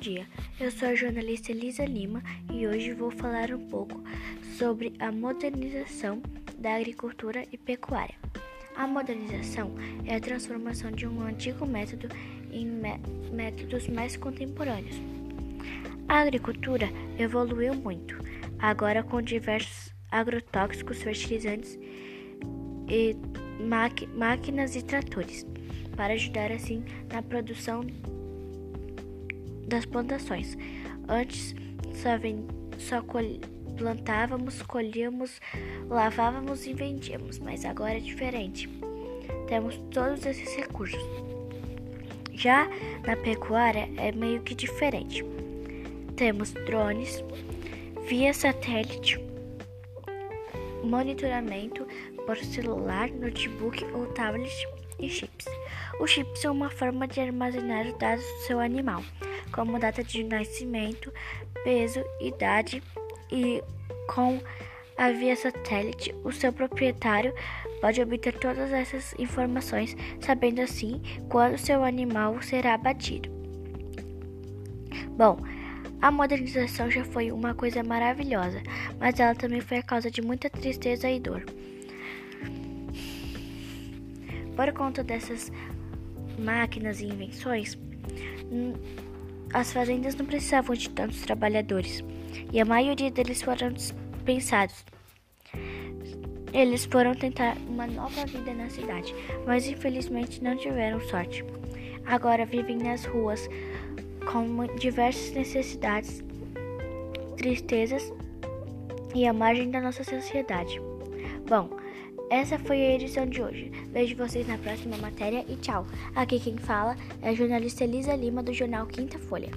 dia, eu sou a jornalista Elisa Lima e hoje vou falar um pouco sobre a modernização da agricultura e pecuária. A modernização é a transformação de um antigo método em métodos mais contemporâneos. A agricultura evoluiu muito, agora com diversos agrotóxicos, fertilizantes e máquinas e tratores, para ajudar assim na produção das plantações. Antes só, só col, plantávamos, colhíamos, lavávamos e vendíamos, mas agora é diferente. Temos todos esses recursos. Já na pecuária é meio que diferente. Temos drones, via satélite, monitoramento por celular, notebook ou tablet e chips. Os chips são uma forma de armazenar os dados do seu animal como data de nascimento, peso, idade e com a via satélite, o seu proprietário pode obter todas essas informações, sabendo assim quando seu animal será abatido. Bom, a modernização já foi uma coisa maravilhosa, mas ela também foi a causa de muita tristeza e dor. Por conta dessas máquinas e invenções, as fazendas não precisavam de tantos trabalhadores e a maioria deles foram dispensados. Eles foram tentar uma nova vida na cidade, mas infelizmente não tiveram sorte. Agora vivem nas ruas com diversas necessidades, tristezas e à margem da nossa sociedade. Bom, essa foi a edição de hoje. Vejo vocês na próxima matéria e tchau. Aqui quem fala é a jornalista Elisa Lima do jornal Quinta Folha.